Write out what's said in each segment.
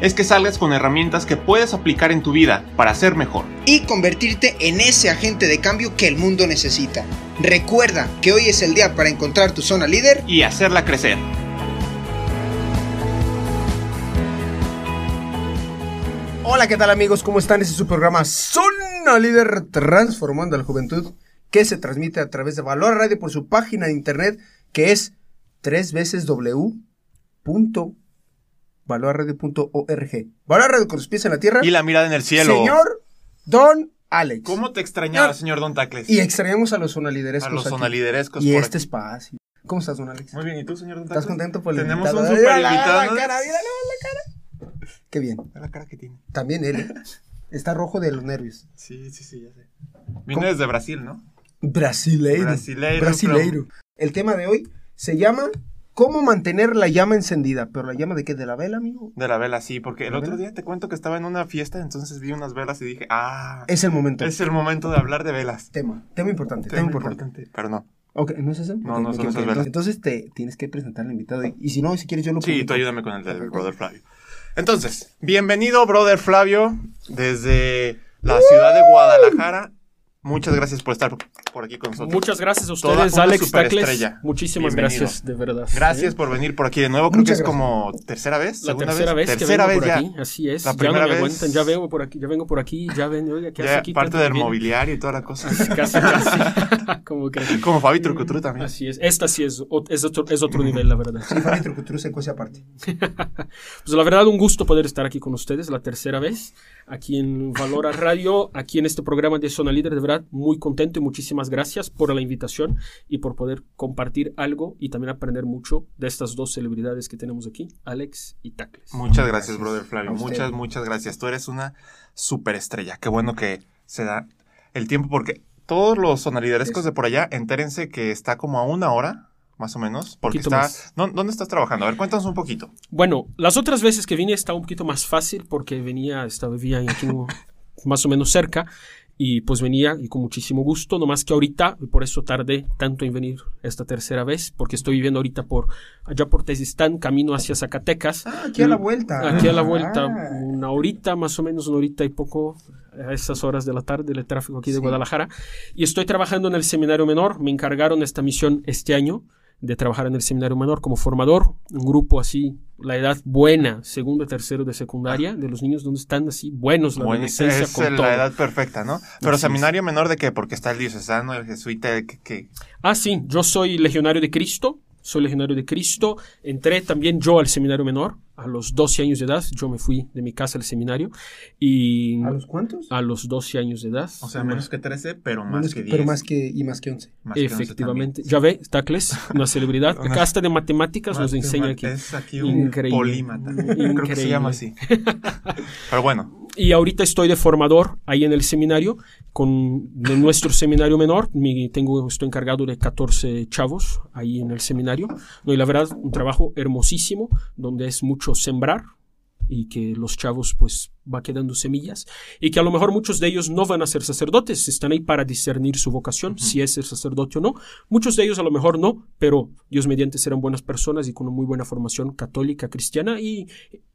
es que salgas con herramientas que puedes aplicar en tu vida para ser mejor. Y convertirte en ese agente de cambio que el mundo necesita. Recuerda que hoy es el día para encontrar tu zona líder. Y hacerla crecer. Hola, ¿qué tal amigos? ¿Cómo están? Este es su programa Zona Líder Transformando a la Juventud, que se transmite a través de Valor Radio por su página de internet, que es tres veces w.valorradio.org. Valor Radio con los pies en la tierra. Y la mirada en el cielo. Señor Don Alex. ¿Cómo te extrañaba, No. señor Don Tacles? Y extrañamos a los zonaliderescos a los aquí. zonaliderescos Y por este aquí. espacio. ¿Cómo estás, Don Alex? Muy bien, ¿y tú, señor Don Tacles? ¿Estás contento por el Tenemos invitado? un super Mira invitado. la cara, mira la cara. Qué bien. Ve la cara que tiene. También él. ¿eh? Está rojo de los nervios. Sí, sí, sí, ya sé. Viene desde Brasil, ¿no? Brasileiro. Brasileiro, Brasileiro. El tema de hoy se llama ¿Cómo mantener la llama encendida? ¿Pero la llama de qué? ¿De la vela, amigo? De la vela, sí, porque el ¿La otro vela? día te cuento que estaba en una fiesta, entonces vi unas velas y dije, ah, Es el momento. es el momento de hablar de velas. Tema. Tema importante. Tema, Tema importante. importante. Pero no. Ok, ¿no es eso? No, no son esas velas. Entonces, te tienes que presentar al invitado. Y, y si no, si quieres yo lo Sí, tú ayúdame con el del Brother Flavio. Entonces, bienvenido, Brother Flavio, desde la ciudad de Guadalajara. Muchas gracias por estar por aquí con nosotros. Muchas gracias a ustedes, Alex Tacles. superestrella. Muchísimas Bienvenido. gracias, de verdad. Gracias ¿eh? por venir por aquí de nuevo. Creo Muchas que es como tercera vez, La segunda tercera vez, tercera que vez vengo ya. por aquí, así es. La ya no primera me vez- aguantan, ya vengo por aquí, ya vengo por aquí, ya ven, oiga, ¿qué hace Ya aquí? parte del bien? mobiliario y toda la cosa. Casi, casi. Como que- Como Fabi Trucutru también. Así es. Esta sí es, es, otro, es otro nivel, la verdad. Sí, Fabi Trucutru se cose aparte. Pues la verdad, un gusto poder estar aquí con ustedes la tercera vez, aquí en Valora Radio, aquí en este programa de Zona Líder. De verdad, muy contento y muchísimas gracias por la invitación y por poder compartir algo y también aprender mucho de estas dos celebridades que tenemos aquí, Alex y Tacles. Muchas gracias, Gracias brother Flavio. Muchas, muchas gracias. Tú eres una superestrella. Qué bueno que se da el tiempo porque todos los sonaliderescos de por allá, entérense que está como a una hora, más o menos, porque Poquito está... más. ¿Dó- ¿Dónde estás trabajando? A ver, cuéntanos un poquito. Bueno, las otras veces que vine estaba un poquito más fácil porque venía, estaba vivía aquí más o menos cerca y pues venía y con muchísimo gusto, nomás que ahorita, y por eso tardé tanto en venir esta tercera vez, porque estoy viviendo ahorita por allá por Tezistán, camino hacia Zacatecas. Ah, aquí a la vuelta. Aquí a la vuelta, Ah. una horita, más o menos una horita y poco, a esas horas de la tarde, el tráfico aquí de Sí. Guadalajara. Y estoy trabajando en el seminario menor. Me encargaron esta misión este año de trabajar en el seminario menor como formador. Un grupo así, la edad buena, segundo tercero de secundaria, de los niños donde están así buenos, la adolescencia es con todo. la edad perfecta, ¿no? Pero Así es. seminario menor de qué? Porque está el diocesano, el jesuita, que... que- Ah, sí, yo soy legionario de Cristo. Soy legionario de Cristo. Entré también yo al seminario menor. A los 12 años de edad, yo me fui de mi casa al seminario. Y ¿A los cuántos? a los 12 años de edad. O sea, menos que 13, pero más Menos que que- 10. pero más que, y más que 11. Más que 11 Efectivamente. Ya ve, Tacles, una celebridad. Una- Acá hasta de matemáticas nos enseña aquí. Es aquí un Increíble. polímata. Creo que se llama así. Pero bueno, Y ahorita estoy de formador ahí en el seminario, con de nuestro seminario menor. Mi- tengo, estoy encargado de 14 chavos ahí en el seminario. No, y la verdad, un trabajo hermosísimo, donde es mucho sembrar y que los chavos pues va quedando semillas y que a lo mejor muchos de ellos no van a ser sacerdotes, están ahí para discernir su vocación, si es ser sacerdote o no. Muchos de ellos a lo mejor no, pero Dios mediante serán buenas personas y con una muy buena formación católica, cristiana y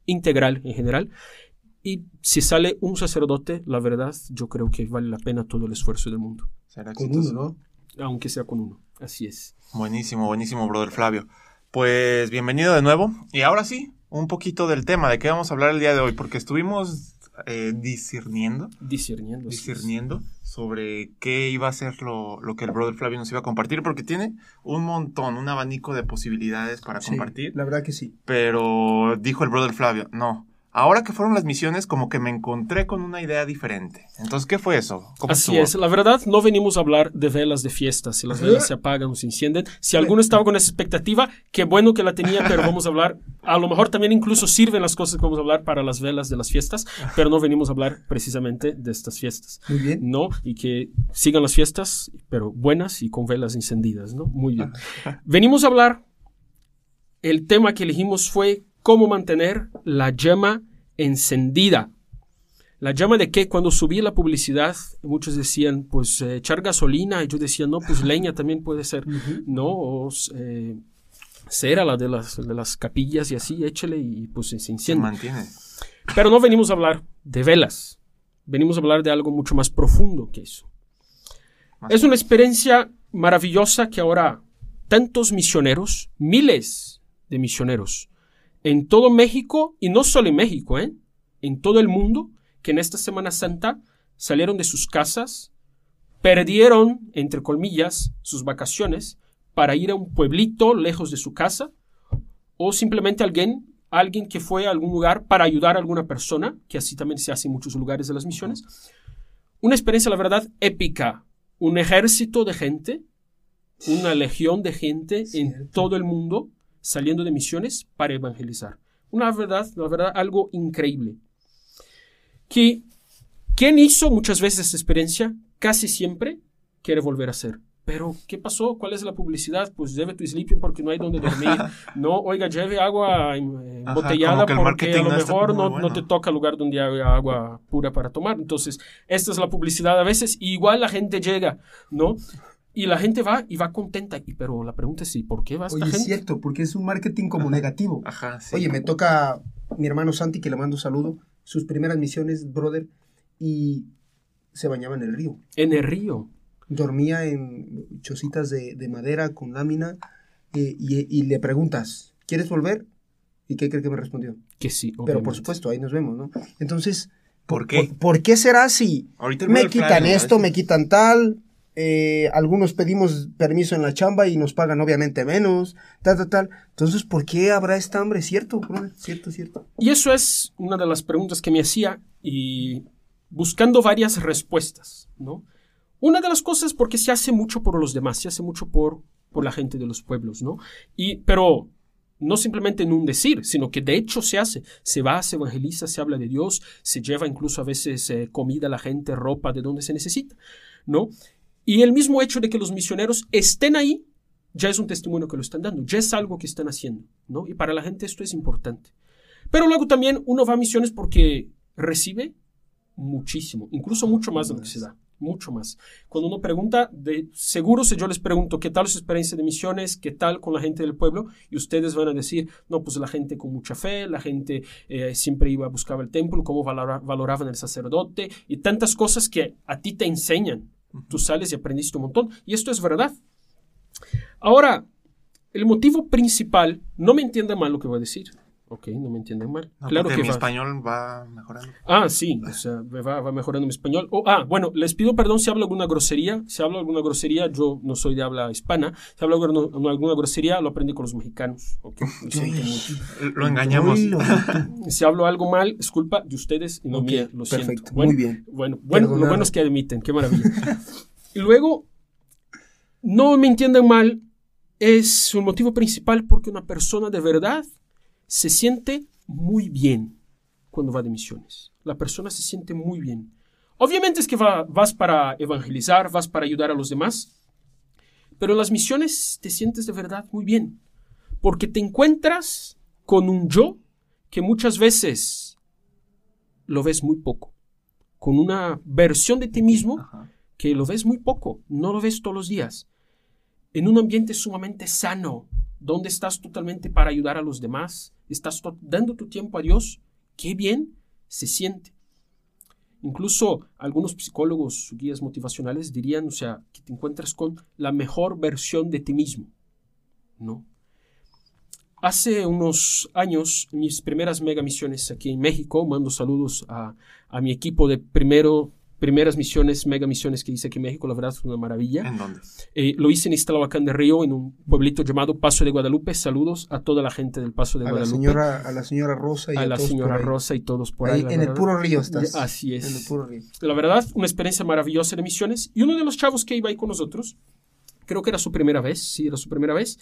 integral en general. Y si sale un sacerdote, la verdad, yo creo que vale la pena todo el esfuerzo del mundo, será Con exitoso. uno, ¿no? aunque sea con uno. Así es. Buenísimo, buenísimo, brother Flavio. Pues bienvenido de nuevo. Y ahora sí, un poquito del tema, de qué vamos a hablar el día de hoy, porque estuvimos eh, discerniendo, Discerniendo. es. discerniendo sobre qué iba a ser lo, lo que el brother Flavio nos iba a compartir, porque tiene un montón, un abanico de posibilidades para Sí, compartir. la verdad que sí. Pero dijo el brother Flavio, no, Ahora que fueron las misiones, como que me encontré con una idea diferente. Entonces, ¿qué fue eso? ¿Cómo Así estuvo? es, la verdad no venimos a hablar de velas de fiestas, si las velas se apagan o se encienden. Si alguno estaba con esa expectativa, qué bueno que la tenía, pero vamos a hablar, a lo mejor también incluso sirven las cosas que vamos a hablar para las velas de las fiestas, pero no venimos a hablar precisamente de estas fiestas. Muy bien. ¿no? Y que sigan las fiestas, pero buenas y con velas encendidas, ¿no? Muy bien. Venimos a hablar, el tema que elegimos fue cómo mantener la llama encendida. La llama de que cuando subí la publicidad, muchos decían, pues eh, echar gasolina, y yo decía, no, pues leña también puede ser, ¿no? O eh, cera, la de las, de las capillas y así, échele y pues se Se enciende. mantiene. Pero no venimos a hablar de velas. Venimos a hablar de algo mucho más profundo que eso. Más Es una experiencia maravillosa que ahora tantos misioneros, miles de misioneros, en todo México, y no solo en México, ¿eh? en todo el mundo, que en esta Semana Santa salieron de sus casas, perdieron, entre comillas, sus vacaciones para ir a un pueblito lejos de su casa, o simplemente alguien, alguien que fue a algún lugar para ayudar a alguna persona, que así también se hace en muchos lugares de las misiones. Una experiencia, la verdad, épica. Un ejército de gente, una legión de gente en todo el mundo saliendo de misiones para evangelizar. Una verdad, la verdad, algo increíble. Que quien hizo muchas veces esta experiencia, casi siempre quiere volver a hacer. Pero, ¿qué pasó? ¿Cuál es la publicidad? Pues lleve tu sleeping porque no hay donde dormir. No, oiga, lleve agua Ajá, embotellada el porque a lo mejor no, bueno. no te toca lugar donde hay agua pura para tomar. Entonces, esta es la publicidad a veces. y igual la gente llega, ¿no? Y la gente va y va contenta. Y, pero la pregunta es, ¿y por qué va esta Oye, es cierto, porque es un marketing como negativo. Ajá, sí. Oye, me toca mi hermano Santi, que le mando un saludo, sus primeras misiones, brother, y se bañaba en el río. En el río. Dormía en chocitas de, de madera con lámina eh, y, y le preguntas, ¿quieres volver? ¿Y qué cree que me respondió? Que sí, Pero obviamente. por supuesto, ahí nos vemos, ¿no? Entonces, ¿Por qué? ¿por, por qué será si Ahorita me quitan esto, me quitan tal? Eh, algunos pedimos permiso en la chamba y nos pagan obviamente menos, tal, tal, tal. Entonces, ¿por qué habrá esta hambre? ¿Cierto? ¿Cierto, cierto? Y eso es una de las preguntas que me hacía y buscando varias respuestas, ¿no? Una de las cosas porque se hace mucho por los demás, se hace mucho por, por la gente de los pueblos, ¿no? Y, pero no simplemente en un decir, sino que de hecho se hace. Se va, se evangeliza, se habla de Dios, se lleva incluso a veces eh, comida a la gente, ropa de donde se necesita, ¿no? Y el mismo hecho de que los misioneros estén ahí ya es un testimonio que lo están dando, ya es algo que están haciendo, ¿no? Y para la gente esto es importante. Pero luego también uno va a misiones porque recibe muchísimo, incluso mucho más de lo que se da, mucho más. Cuando uno pregunta, de, seguro si yo les pregunto qué tal su experiencia de misiones, qué tal con la gente del pueblo, y ustedes van a decir, no, pues la gente con mucha fe, la gente eh, siempre iba a buscar el templo, cómo valora- valoraban el sacerdote, y tantas cosas que a ti te enseñan. Tú sales y aprendiste un montón, y esto es verdad. Ahora, el motivo principal, no me entiendan mal lo que voy a decir. Ok, no me entiendan mal. No, claro porque que mi va. español va mejorando. Ah, sí, o sea, me va, va mejorando mi español. Oh, ah, bueno, les pido perdón si hablo alguna grosería. Si hablo alguna grosería, yo no soy de habla hispana. Si hablo alguna, alguna grosería, lo aprendí con los mexicanos. Ok, lo siento engañamos. Si hablo algo mal, es culpa de ustedes y no Ok, mía, lo siento. perfecto, Bueno, muy bien. Bueno, bueno lo bueno es que admiten, qué maravilla. y luego, no me entiendan mal, es un motivo principal porque una persona de verdad se siente muy bien cuando va de misiones. La persona se siente muy bien. Obviamente es que va- vas para evangelizar, vas para ayudar a los demás, pero en las misiones te sientes de verdad muy bien, porque te encuentras con un yo que muchas veces lo ves muy poco, con una versión de ti mismo Ajá. que lo ves muy poco, no lo ves todos los días, en un ambiente sumamente sano, donde estás totalmente para ayudar a los demás, estás dando tu tiempo a Dios, qué bien se siente. Incluso algunos psicólogos, guías motivacionales dirían, o sea, que te encuentras con la mejor versión de ti mismo, ¿no? Hace unos años, mis primeras mega misiones aquí en México, mando saludos a, a mi equipo de primero primeras misiones, mega misiones que hice aquí en México, la verdad fue una maravilla. ¿En dónde? Eh, lo hice en Iztalahuacán de Río, en un pueblito llamado Paso de Guadalupe. Saludos a toda la gente del Paso de A la Guadalupe. señora, a la señora Rosa y a a, la todos señora. Rosa y todos por Ahí en el puro río estás. Así es. En el puro río. La verdad, una experiencia maravillosa de misiones. Y uno de los chavos que iba ahí con nosotros, creo que era su primera vez, sí, era su primera vez,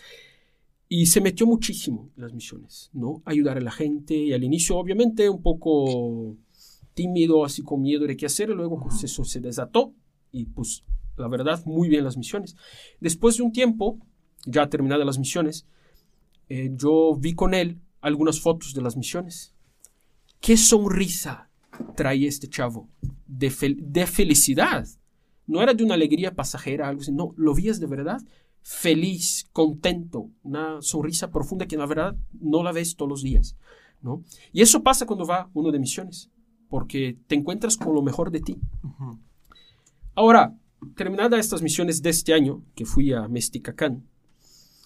y se metió muchísimo en las misiones, ¿no? Ayudar a la gente, y al inicio, obviamente, un poco tímido, así con miedo de qué hacer, y luego pues, eso se desató, y pues, la verdad, muy bien las misiones. Después de un tiempo, ya terminadas las misiones, eh, yo vi con él algunas fotos de las misiones. ¡Qué sonrisa trae este chavo! De, fel- de felicidad. No era de una alegría pasajera, algo así. No, lo vías de verdad feliz, contento, una sonrisa profunda que la verdad no la ves todos los días, ¿no? Y eso pasa cuando va uno de misiones, porque te encuentras con lo mejor de ti. Ahora, terminadas estas misiones de este año, que fui a Mesticacán,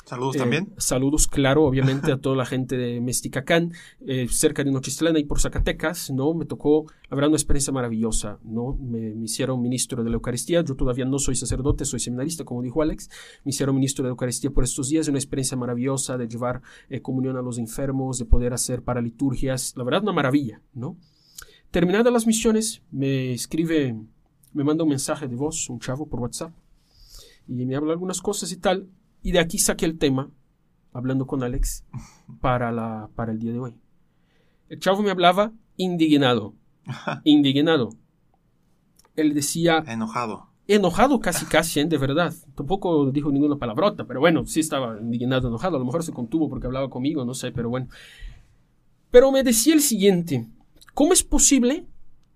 Saludos eh, también. Saludos, claro, obviamente, a toda la gente de Mesticacán, eh, cerca de Nochistlán y por Zacatecas, ¿no? Me tocó, la verdad, una experiencia maravillosa, ¿no? Me, me hicieron ministro de la Eucaristía, yo todavía no soy sacerdote, soy seminarista, como dijo Alex, me hicieron ministro de la Eucaristía por estos días, una experiencia maravillosa de llevar eh, comunión a los enfermos, de poder hacer paraliturgias, la verdad, una maravilla, ¿no? Terminadas las misiones, me escribe, me manda un mensaje de voz, un chavo por WhatsApp, y me habla algunas cosas y tal, y de aquí saqué el tema, hablando con Alex, para, la, para el día de hoy. El chavo me hablaba indignado, indignado. Él decía, Enojado. enojado casi casi, ¿eh? de verdad. Tampoco dijo ninguna palabrota, pero bueno, sí estaba indignado, enojado. A lo mejor se contuvo porque hablaba conmigo, no sé, pero bueno. Pero me decía el siguiente, ¿cómo es posible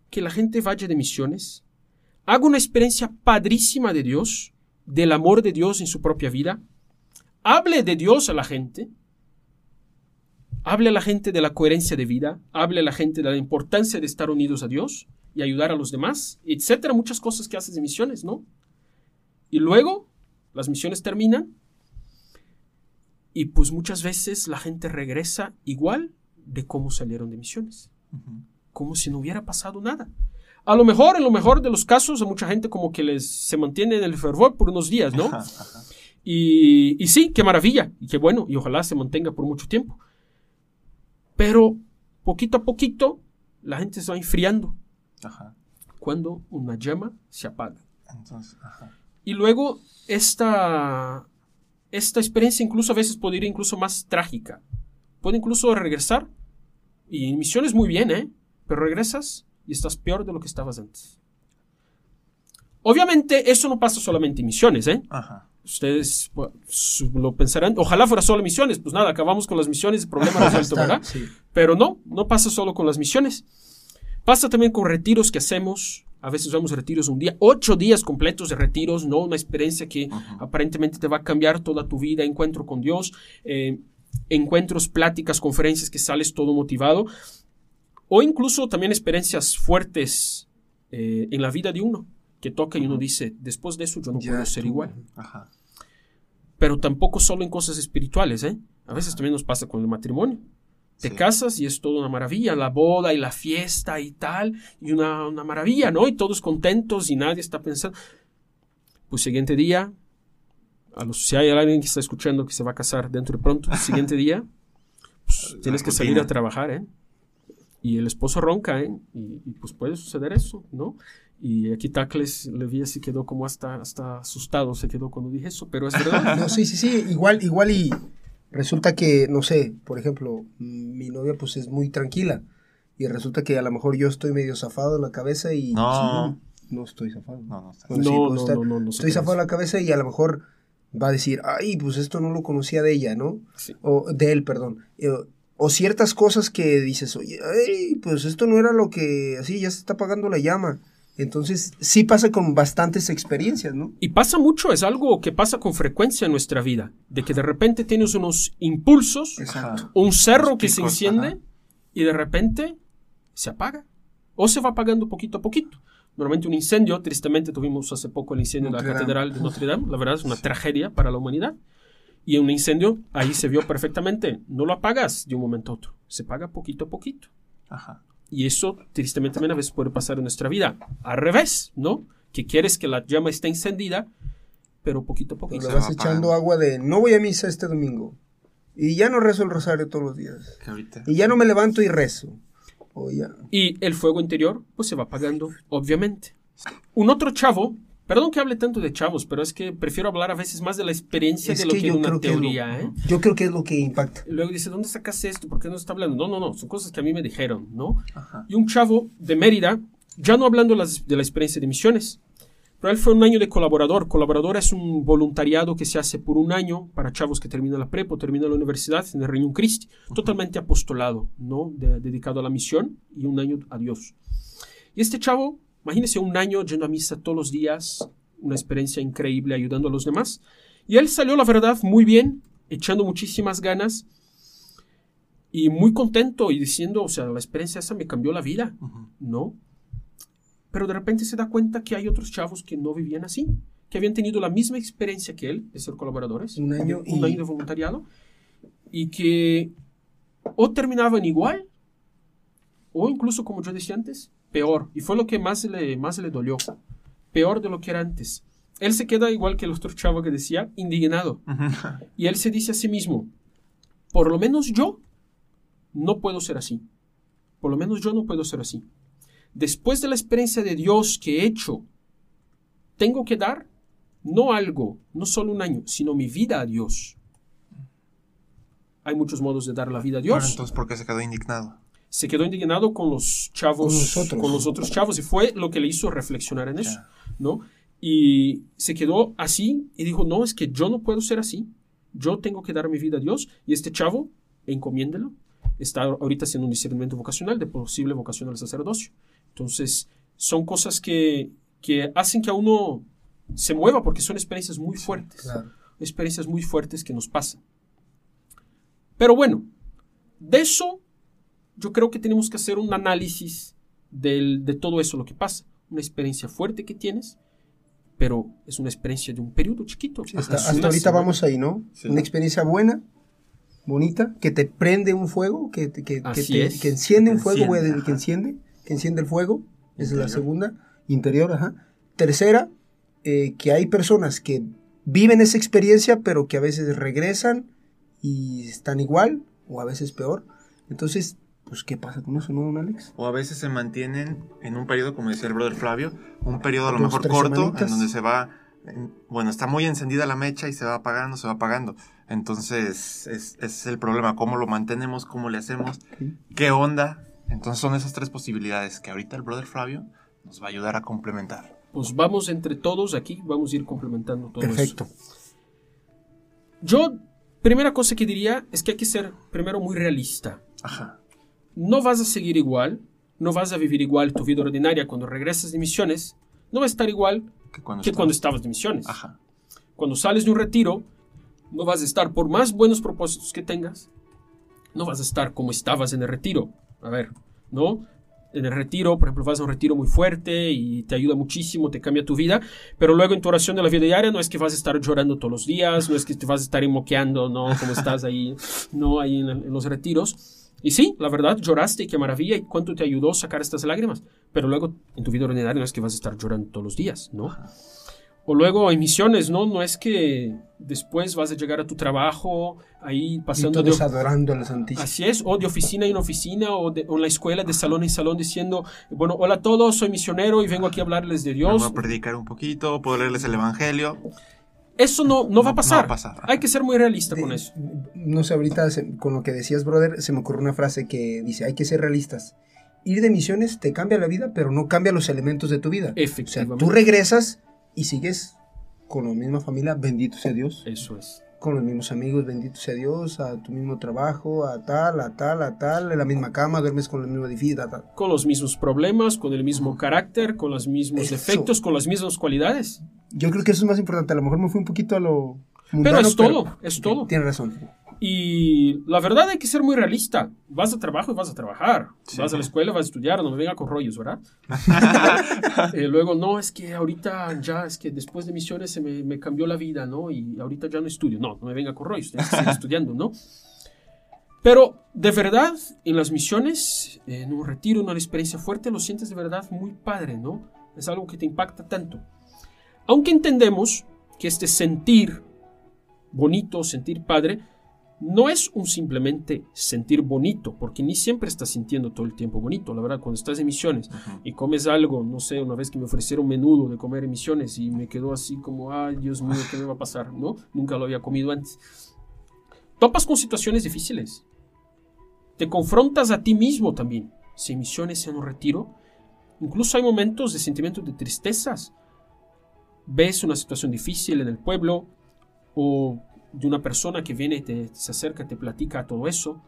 que la gente vaya de misiones, haga una experiencia padrísima de Dios, del amor de Dios en su propia vida, hable de Dios a la gente, hable a la gente de la coherencia de vida, hable a la gente de la importancia de estar unidos a Dios y ayudar a los demás, etcétera, muchas cosas que haces de misiones, ¿no? Y luego las misiones terminan y pues muchas veces la gente regresa igual de cómo salieron de misiones. Como si no hubiera pasado nada. A lo mejor, en lo mejor de los casos, a mucha gente como que les se mantiene en el fervor por unos días, ¿no? Ajá, ajá. Y, y sí, qué maravilla, y qué bueno, y ojalá se mantenga por mucho tiempo. Pero poquito a poquito la gente se va enfriando Ajá. cuando una llama se apaga. Entonces, ajá. Y luego esta, esta experiencia incluso a veces puede ir incluso más trágica. Puede incluso regresar, y en misiones muy bien, ¿eh? Pero regresas y estás peor de lo que estabas antes. Obviamente eso no pasa solamente en misiones, ¿eh? Ajá. Ustedes lo pensarán, ojalá fuera solo misiones, pues nada, acabamos con las misiones, el problema resuelto, ¿verdad? sí. Pero no, no pasa solo con las misiones. Pasa también con retiros que hacemos. A veces vamos a retiros un día, ocho días completos de retiros, ¿no? Una experiencia que aparentemente te va a cambiar toda tu vida, encuentro con Dios, eh, encuentros, pláticas, conferencias que sales todo motivado. O incluso también experiencias fuertes eh, en la vida de uno, que toca y uno dice, después de eso yo no Ya puedo ser estuvo. igual Ajá. pero tampoco solo en cosas espirituales, ¿eh? A veces también nos pasa con el matrimonio. Te Sí. casas y es toda una maravilla, la boda y la fiesta y tal, y una, una maravilla, ¿no? Y todos contentos y nadie está pensando. Pues siguiente día, a los, si hay alguien que está escuchando que se va a casar dentro de pronto, siguiente día, pues, tienes que salir a trabajar, ¿eh? Y el esposo ronca, ¿eh? Y, y, pues puede suceder eso, ¿no? Y aquí Tacles le vi así quedó como hasta, hasta asustado, se quedó cuando dije eso, pero es verdad. No, sí, sí, sí, igual, igual y resulta que, no sé, por ejemplo, mi novia pues es muy tranquila y resulta que a lo mejor yo estoy medio zafado en la cabeza y... No. No estoy zafado. No, no está. Bueno, sí, no, puedo no, estar- no, no, no, se Estoy zafado en la cabeza y a lo mejor va a decir, ay, pues esto no lo conocía de ella, ¿no? Sí. O de él, perdón. Eh, O ciertas cosas que dices, oye, ay, pues esto no era lo que, así ya se está apagando la llama. Entonces, sí pasa con bastantes experiencias, ¿no? Y pasa mucho, es algo que pasa con frecuencia en nuestra vida, de que de repente tienes unos impulsos, Exacto. un cerro que se enciende ajá. y de repente se apaga o se va apagando poquito a poquito. Normalmente un incendio, tristemente tuvimos hace poco el incendio de la Notre Dame. Catedral de Notre Dame, la verdad es una tragedia para la humanidad. Y un incendio, ahí se vio perfectamente, no lo apagas de un momento a otro, se apaga poquito a poquito. Ajá. Y eso, tristemente, también a veces puede pasar en nuestra vida. Al revés, ¿no? Que quieres que la llama esté encendida, pero poquito a poco. Le vas va echando apagando. agua de no voy a misa este domingo. Y ya no rezo el rosario todos los días. Y ya no me levanto y rezo. O ya. Y el fuego interior, pues se va apagando, obviamente. Un otro chavo, perdón que hable tanto de chavos, pero es que prefiero hablar a veces más de la experiencia Es de lo que, yo de una creo que es lo- teoría, ¿eh? Yo creo que es lo que impacta. Luego dice, ¿dónde sacas esto? ¿Por qué no está hablando? No, no, no, son cosas que a mí me dijeron, ¿no? Ajá. Y un chavo de Mérida, ya no hablando las- de la experiencia de misiones, pero él fue un año de colaborador. Colaborador es un voluntariado que se hace por un año para chavos que terminan la prepa o terminan la universidad en el Reino Christi. Totalmente apostolado, ¿no? De- dedicado a la misión y un año a Dios. Y este chavo, imagínese un año yendo a misa todos los días, una experiencia increíble ayudando a los demás. Y él salió, la verdad, muy bien, echando muchísimas ganas y muy contento y diciendo, o sea, la experiencia esa me cambió la vida. ¿no? Pero de repente se da cuenta que hay otros chavos que no vivían así, que habían tenido la misma experiencia que él, de ser colaboradores, Un año un y- año de voluntariado, y que o terminaban igual, o incluso, como yo decía antes, peor. Y fue lo que más le, más le dolió, peor de lo que era antes. Él se queda igual que el otro chavo que decía, indignado. Y él se dice a sí mismo, por lo menos yo no puedo ser así. Por lo menos yo no puedo ser así. Después de la experiencia de Dios que he hecho, tengo que dar no algo, no solo un año, sino mi vida a Dios. Hay muchos modos de dar la vida a Bueno, Dios. entonces, ¿por qué se quedó indignado? Se quedó indignado con los chavos, Con los otros. con los otros chavos, y fue lo que le hizo reflexionar en eso. ¿no? Y se quedó así y dijo, no, es que yo no puedo ser así, yo tengo que dar mi vida a Dios, y este chavo, encomiéndelo, está ahorita haciendo un discernimiento vocacional de posible vocación al sacerdocio. Entonces, son cosas que, que hacen que a uno se mueva porque son experiencias muy fuertes Claro. experiencias muy fuertes que nos pasan. Pero bueno, de eso yo creo que tenemos que hacer un análisis del- de todo eso, lo que pasa. Una experiencia fuerte que tienes, pero es una experiencia de un periodo chiquito. Hasta, Es hasta una ahorita semana. vamos ahí, ¿no? Sí. Una experiencia buena, bonita, que te prende un fuego, que, que, que te- es. que enciende Que un fuego, voy a enciende, que enciende, que enciende el fuego. Esa es la Interior. segunda. Interior, ajá. Tercera, eh, que hay personas que viven esa experiencia, pero que a veces regresan y están igual, o a veces peor. Entonces, pues, ¿qué pasa con eso, no, don Alex? O a veces se mantienen en un periodo, como decía el brother Flavio, un periodo a lo mejor corto, semanitas. en donde se va, en- bueno, está muy encendida la mecha y se va apagando, se va apagando. Entonces, es, es el problema, cómo lo mantenemos, cómo le hacemos, qué onda. Entonces son esas tres posibilidades que ahorita el brother Flavio nos va a ayudar a complementar. Pues vamos entre todos aquí, vamos a ir complementando todo Perfecto. eso. Yo, primera cosa que diría es que hay que ser primero muy realista. Ajá. No vas a seguir igual, no vas a vivir igual tu vida ordinaria cuando regresas de misiones, no va a estar igual Que cuando, que cuando estabas de misiones. Ajá. Cuando sales de un retiro, no vas a estar, por más buenos propósitos que tengas, no vas a estar como estabas en el retiro. A ver, ¿no? En el retiro, por ejemplo, vas a un retiro muy fuerte y te ayuda muchísimo, te cambia tu vida, pero luego en tu oración de la vida diaria no es que vas a estar llorando todos los días, no es que te vas a estar moqueando, ¿no? Como estás ahí, ¿no? Ahí en, el- en los retiros. Y sí, la verdad, lloraste y qué maravilla y cuánto te ayudó sacar estas lágrimas, pero luego en tu vida ordinaria no es que vas a estar llorando todos los días, ¿no? O luego en misiones, ¿no? No es que después vas a llegar a tu trabajo ahí Y pasando de, todos adorando a la Santísima. Así es, o de oficina en oficina, o, de, o en la escuela, de salón en salón, diciendo, bueno, hola a todos, soy misionero y vengo aquí a hablarles de Me Dios. voy a predicar un poquito, puedo leerles el evangelio. Eso no, no va a pasar. no va a pasar. Hay que ser muy realista con De- eso. No sé, ahorita se- con lo que decías, brother, se me ocurrió una frase que dice, hay que ser realistas. Ir de misiones te cambia la vida, pero no cambia los elementos de tu vida. O sea, Efectivamente. tú regresas y sigues con la misma familia, bendito sea Dios, Eso es. Con los mismos amigos, bendito sea Dios, a tu mismo trabajo, a tal, a tal, a tal, en la misma cama, duermes con el mismo edificio, a tal. Con los mismos problemas, con el mismo carácter, con los mismos Eso. defectos, con las mismas cualidades. Yo creo que eso es más importante, a lo mejor me fui un poquito a lo Pero es todo, es todo. Tienes razón. Y la verdad hay que ser muy realista. Vas a trabajo y vas a trabajar. Sí. Vas a la escuela, vas a estudiar, no me venga con rollos, ¿verdad? Eh, luego, no, es que ahorita ya, es que después de misiones se me, me cambió la vida, ¿no? Y ahorita ya no estudio. No, no me venga con rollos, tienes que seguir estudiando, ¿no? Pero de verdad, en las misiones, en un retiro, en una experiencia fuerte, lo sientes de verdad muy padre, ¿no? Es algo que te impacta tanto. Aunque entendemos que este sentir bonito, sentir padre, no es un simplemente sentir bonito, porque ni siempre estás sintiendo todo el tiempo bonito. La verdad, cuando estás en misiones y comes algo, no sé, una vez que me ofrecieron menudo de comer en misiones y me quedó así como, ay, Dios mío, ¿qué me va a pasar? ¿No? Nunca lo había comido antes. Topas con situaciones difíciles. Te confrontas a ti mismo también. Si en misiones, en un retiro, incluso hay momentos de sentimientos de tristezas. Ves una situación difícil en el pueblo o de una persona que viene te, se acerca, te platica todo eso.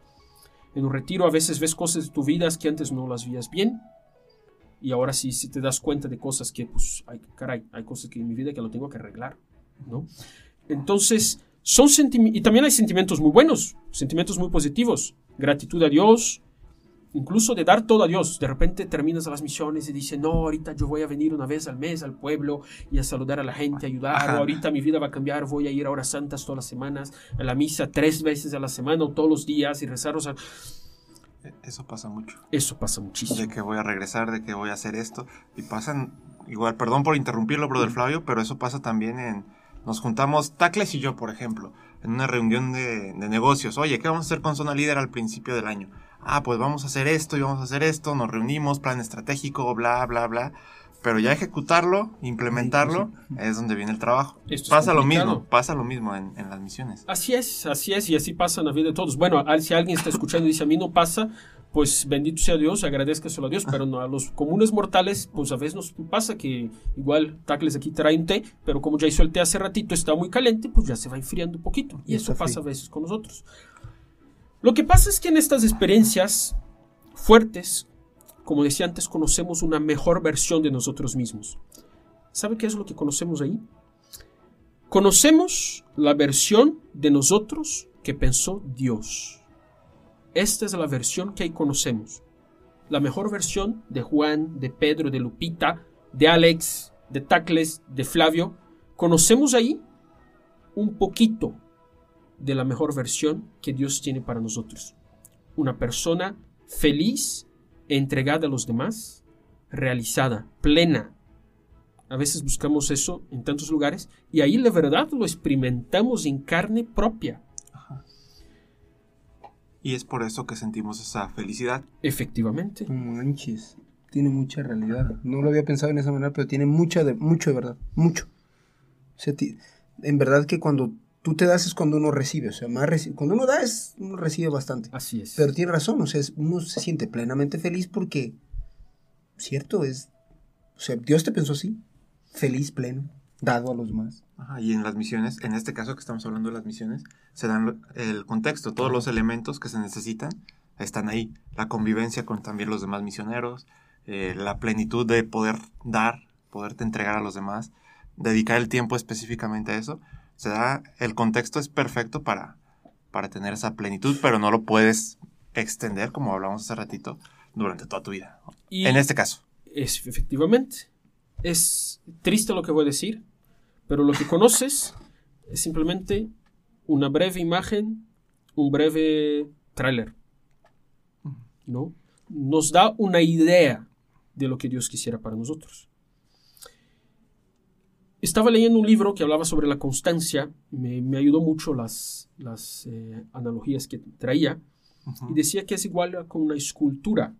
En un retiro a veces ves cosas de tu vida que antes no las veías bien. Y ahora sí, si te das cuenta de cosas que, pues, ay, caray, hay cosas que en mi vida que lo tengo que arreglar, ¿no? Entonces, son sentimientos, y también hay sentimientos muy buenos, sentimientos muy positivos. Gratitud a Dios, incluso de dar todo a Dios. De repente terminas las misiones y dices, no, ahorita yo voy a venir una vez al mes al pueblo y a saludar a la gente, ayudar, o ahorita mi vida va a cambiar, voy a ir a horas santas todas las semanas, a la misa tres veces a la semana o todos los días y rezar. O sea, Eso pasa mucho. eso pasa muchísimo. De que voy a regresar, de que voy a hacer esto. Y pasan, igual, perdón por interrumpirlo, brother Flavio, pero eso pasa también en... Nos juntamos, Tacles y yo, por ejemplo, en una reunión de, de negocios. Oye, ¿qué vamos a hacer con Zona Líder al principio del año? Ah, pues vamos a hacer esto y vamos a hacer esto, nos reunimos, plan estratégico, bla, bla, bla. Pero ya ejecutarlo, implementarlo, es donde viene el trabajo. Esto pasa lo mismo, pasa lo mismo en, en las misiones. Así es, así es, y así pasa en la vida de todos. Bueno, si alguien está escuchando y dice a mí no pasa, pues bendito sea Dios, agradezcaselo a Dios, pero no, a los comunes mortales, pues a veces nos pasa que igual Tacles aquí trae un té, pero como ya hizo el té hace ratito, está muy caliente, pues ya se va enfriando un poquito. Y Y eso pasa a veces con nosotros. Lo que pasa es que en estas experiencias fuertes, como decía antes, conocemos una mejor versión de nosotros mismos. ¿Sabe qué es lo que conocemos ahí? Conocemos la versión de nosotros que pensó Dios. Esta es la versión que ahí conocemos. La mejor versión de Juan, de Pedro, de Lupita, de Alex, de Tacles, de Flavio. Conocemos ahí un poquito de la mejor versión que Dios tiene para nosotros. Una persona feliz, entregada a los demás, realizada, plena, a veces buscamos eso en tantos lugares y ahí la verdad lo experimentamos en carne propia. Y es por eso que sentimos esa felicidad. Efectivamente. No manches. Tiene mucha realidad. No lo había pensado en esa manera, pero tiene mucha de, mucho de verdad. Mucho. O sea, ti- en verdad que cuando tú te das es cuando uno recibe. O sea, más reci- cuando uno da es, uno recibe bastante. Así es. Pero tiene razón, o sea, es- uno se siente plenamente feliz porque, cierto, es, o sea, Dios te pensó así, feliz, pleno, dado a los demás. Ajá, y en las misiones, en este caso que estamos hablando de las misiones, se dan el contexto, todos los elementos que se necesitan están ahí. La convivencia con también los demás misioneros, eh, la plenitud de poder dar, poderte entregar a los demás, dedicar el tiempo específicamente a eso. Se da, el contexto es perfecto para, para tener esa plenitud, pero no lo puedes extender, como hablamos hace ratito, durante toda tu vida. Y En este caso. es efectivamente. Es triste lo que voy a decir, pero lo que conoces es simplemente una breve imagen, un breve tráiler. ¿No? Nos da una idea de lo que Dios quisiera para nosotros. Estaba leyendo un libro que hablaba sobre la constancia, me, me ayudó mucho las, las eh, analogías que traía, y decía que es igual a con una escultura.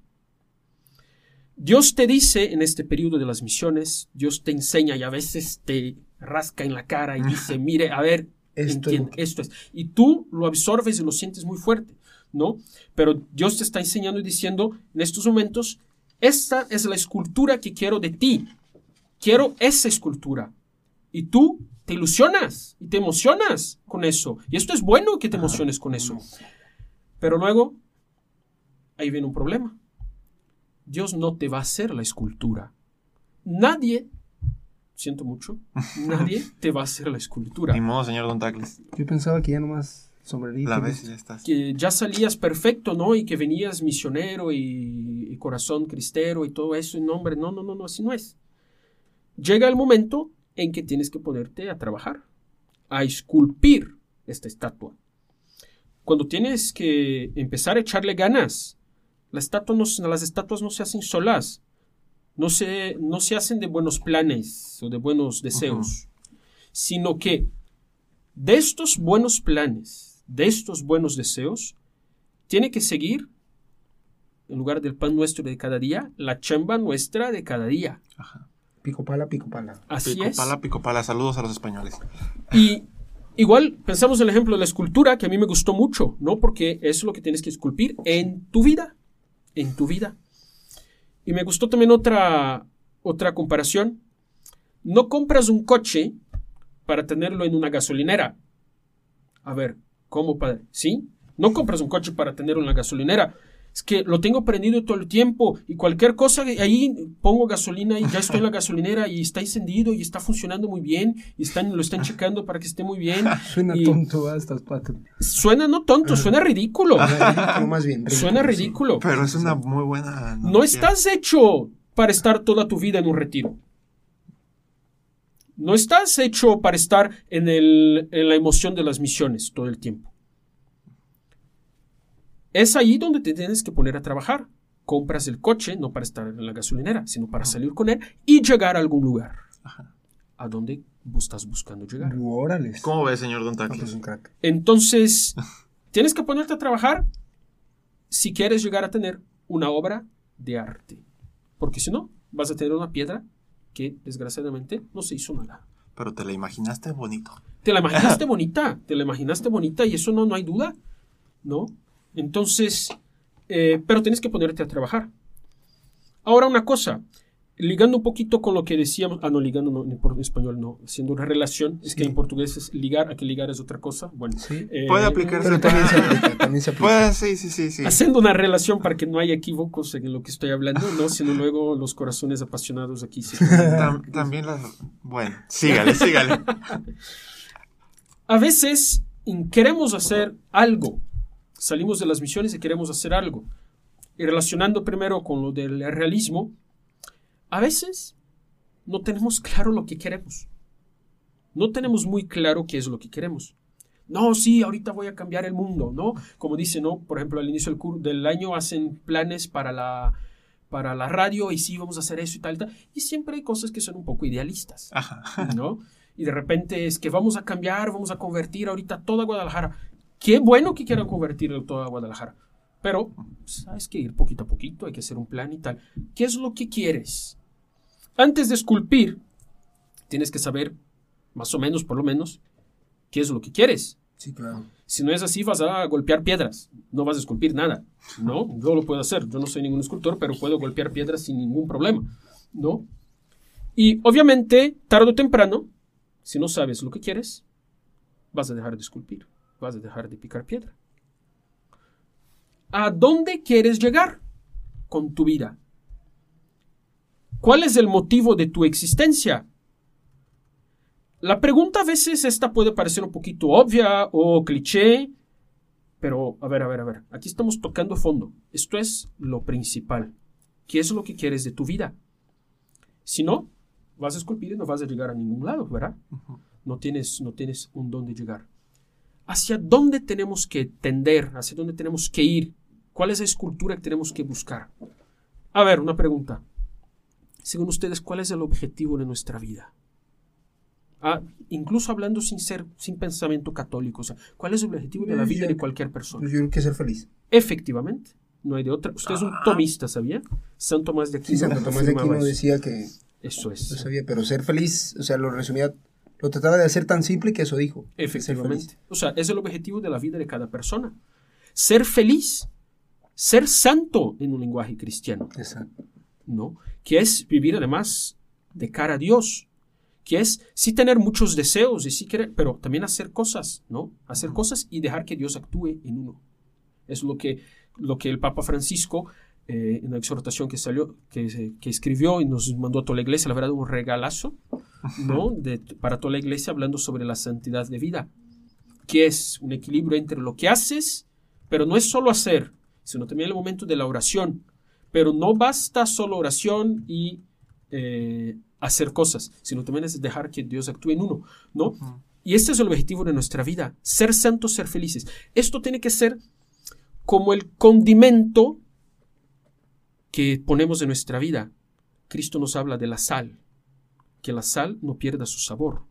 Dios te dice en este periodo de las misiones, Dios te enseña y a veces te rasca en la cara y dice, mire, a ver, Esto es entiende, que- esto es. Y tú lo absorbes y lo sientes muy fuerte, ¿no? Pero Dios te está enseñando y diciendo, en estos momentos, esta es la escultura que quiero de ti. Quiero esa escultura. Y tú te ilusionas y te emocionas con eso. Y esto es bueno que te emociones con eso. Pero luego, ahí viene un problema. Dios no te va a hacer la escultura. Nadie, siento mucho, nadie te va a hacer la escultura. Ni modo, señor Don Tacles. Yo pensaba que ya nomás sombrerito. La y ves y listo. ya estás. Que ya salías perfecto, ¿no? Y que venías misionero y, y corazón cristero y todo eso. Y no, hombre, no, no, no, no, así no es. Llega el momento en que tienes que ponerte a trabajar, a esculpir esta estatua. cuando tienes que empezar a echarle ganas, las estatuas no, las estatuas no se hacen solas, no se, no se hacen de buenos planes o de buenos deseos, sino que de estos buenos planes, de estos buenos deseos, tiene que seguir, en lugar del pan nuestro de cada día, la chamba nuestra de cada día. Pico pala, pico pala. Así Pico es. pala, pico pala. Saludos a los españoles. Y igual pensamos en el ejemplo de la escultura, que a mí me gustó mucho, ¿no? Porque eso es lo que tienes que esculpir en tu vida, en tu vida. Y me gustó también otra, otra comparación. No compras un coche para tenerlo en una gasolinera. A ver, ¿cómo, padre? ¿Sí? No compras un coche para tenerlo en la gasolinera. Es que lo tengo prendido todo el tiempo y cualquier cosa, ahí pongo gasolina y ya estoy en la gasolinera y está encendido y está funcionando muy bien y están, lo están checando para que esté muy bien. Suena Y tonto a estas patas. Suena no tonto, suena ridículo. Ridículo, más bien. Suena ridículo, sí. Pero es una muy buena. No estás hecho para estar toda tu vida en un retiro. No estás hecho para estar en, el- en la emoción de las misiones todo el tiempo. Es ahí donde te tienes que poner a trabajar. Compras el coche no para estar en la gasolinera, sino para salir con él y llegar a algún lugar. ¿A dónde estás buscando llegar? Órale. ¿Cómo ve, señor Don No, pues crack. Entonces, tienes que ponerte a trabajar si quieres llegar a tener una obra de arte. Porque si no, vas a tener una piedra que desgraciadamente no se hizo nada. Pero te la imaginaste bonito. Te la imaginaste bonita, te la imaginaste bonita y eso no, no hay duda, ¿no? Entonces, eh, pero tienes que ponerte a trabajar. Ahora una cosa, ligando un poquito con lo que decíamos, ah, no, ligando no, en español no, haciendo una relación, es que en portugués es ligar, aquí ligar es otra cosa, bueno. Sí. eh, Puede aplicarse. Pero también se aplica, también se aplica. Pues sí, sí, sí, sí. Haciendo una relación para que no haya equívocos en lo que estoy hablando, ¿no? Sino luego los corazones apasionados aquí se Tam- también las. Bueno, sígale, sígale. A veces queremos hacer algo. Salimos de las misiones y queremos hacer algo. Y relacionando primero con lo del realismo, a veces no tenemos claro lo que queremos. No tenemos muy claro qué es lo que queremos. No, sí, ahorita voy a cambiar el mundo, ¿no? Como dice, ¿no? Por ejemplo, al inicio del, año hacen planes para la, para la radio y sí, vamos a hacer eso y tal, y tal. Y siempre hay cosas que son un poco idealistas. Ajá. ¿no? Y de repente es que vamos a cambiar, vamos a convertir ahorita toda Guadalajara. Qué bueno que quieran convertir toda Guadalajara. Pero pues, hay que ir poquito a poquito, hay que hacer un plan y tal. ¿Qué es lo que quieres? Antes de esculpir, tienes que saber, más o menos, por lo menos, qué es lo que quieres. Sí, claro. Si no es así, vas a golpear piedras. No vas a esculpir nada, ¿no? Yo lo puedo hacer. Yo no soy ningún escultor, pero puedo golpear piedras sin ningún problema, ¿no? Y obviamente, tarde o temprano, si no sabes lo que quieres, vas a dejar de esculpir, vas a dejar de picar piedra. ¿A dónde quieres llegar con tu vida? ¿Cuál es el motivo de tu existencia? La pregunta a veces esta puede parecer un poquito obvia o cliché, pero a ver, a ver, a ver, aquí estamos tocando fondo. Esto es lo principal. ¿Qué es lo que quieres de tu vida? Si no, vas a esculpir y no vas a llegar a ningún lado, ¿verdad? No tienes, no tienes un dónde llegar. ¿Hacia dónde tenemos que tender? ¿Hacia dónde tenemos que ir? ¿Cuál es la escultura que tenemos que buscar? A ver, una pregunta. Según ustedes, ¿cuál es el objetivo de nuestra vida? Ah, incluso hablando sin ser, sin pensamiento católico. O sea, ¿cuál es el objetivo de la vida de cualquier persona? Yo creo que ser feliz. Efectivamente, no hay de otra. Usted es un tomista, ¿sabía? San Tomás de Aquino. Sí, Santo Tomás de Aquino decía que Eso no es. sabía, pero ser feliz, o sea, lo resumía, lo trataba de hacer tan simple que eso dijo. Ser Efectivamente. feliz. O sea, es el objetivo de la vida de cada persona. Ser feliz, ser santo en un lenguaje cristiano, Exacto. ¿no? Que es vivir además de cara a Dios, que es sí tener muchos deseos y sí querer, pero también hacer cosas, ¿no? Hacer cosas y dejar que Dios actúe en uno. Es lo que, lo que el Papa Francisco, eh, en la exhortación que salió, que, que escribió y nos mandó a toda la iglesia, la verdad, un regalazo, ¿no? De- para toda la iglesia hablando sobre la santidad de vida, que es un equilibrio entre lo que haces, pero no es solo hacer, sino también el momento de la oración. Pero no basta solo oración y eh, hacer cosas, sino también es dejar que Dios actúe en uno, ¿no? Y este es el objetivo de nuestra vida, ser santos, ser felices. Esto tiene que ser como el condimento que ponemos en nuestra vida. Cristo nos habla de la sal, que la sal no pierda su sabor.